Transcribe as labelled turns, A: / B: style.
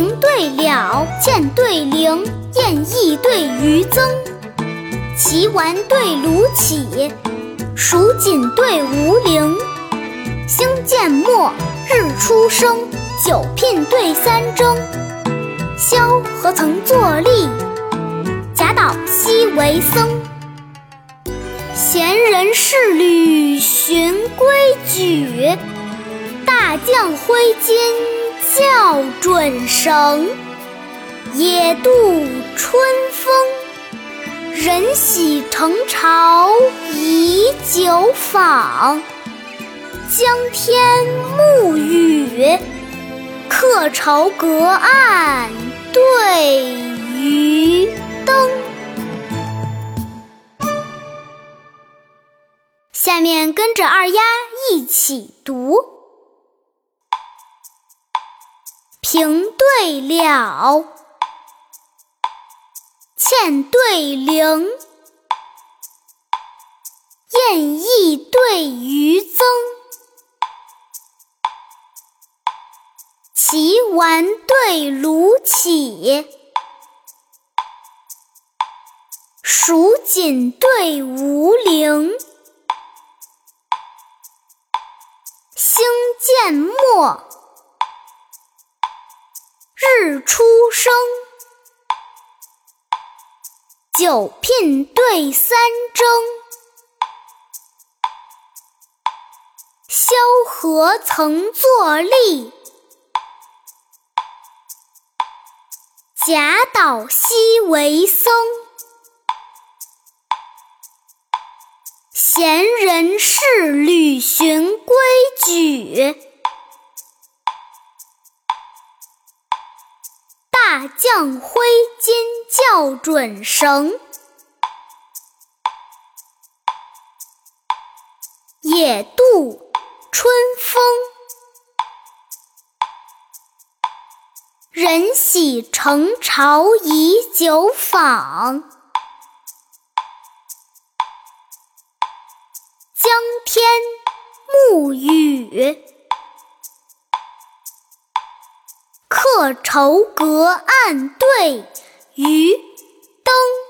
A: 了，剑对灵，燕翼对余增。岐丸对卢杞，蜀锦对吴陵。星渐没，日初升，九聘对三征。萧何曾作吏，贾岛昔为僧。闲人侍旅寻规矩，大将挥金校准绳。野渡春风，人喜成朝以久访。江天暮雨，客愁隔岸对渔灯。下面跟着二丫一起读：平对了，欠对灵，燕翼对余增。岐丸对卢杞，蜀锦对吴陵。星渐没，日初升。九聘对三征。萧何曾作吏，贾岛昔为僧。闲人侍旅寻规矩，大将挥金校准绳。野渡春风，人喜承朝以酒访。江天暮雨，客愁隔岸对，渔灯。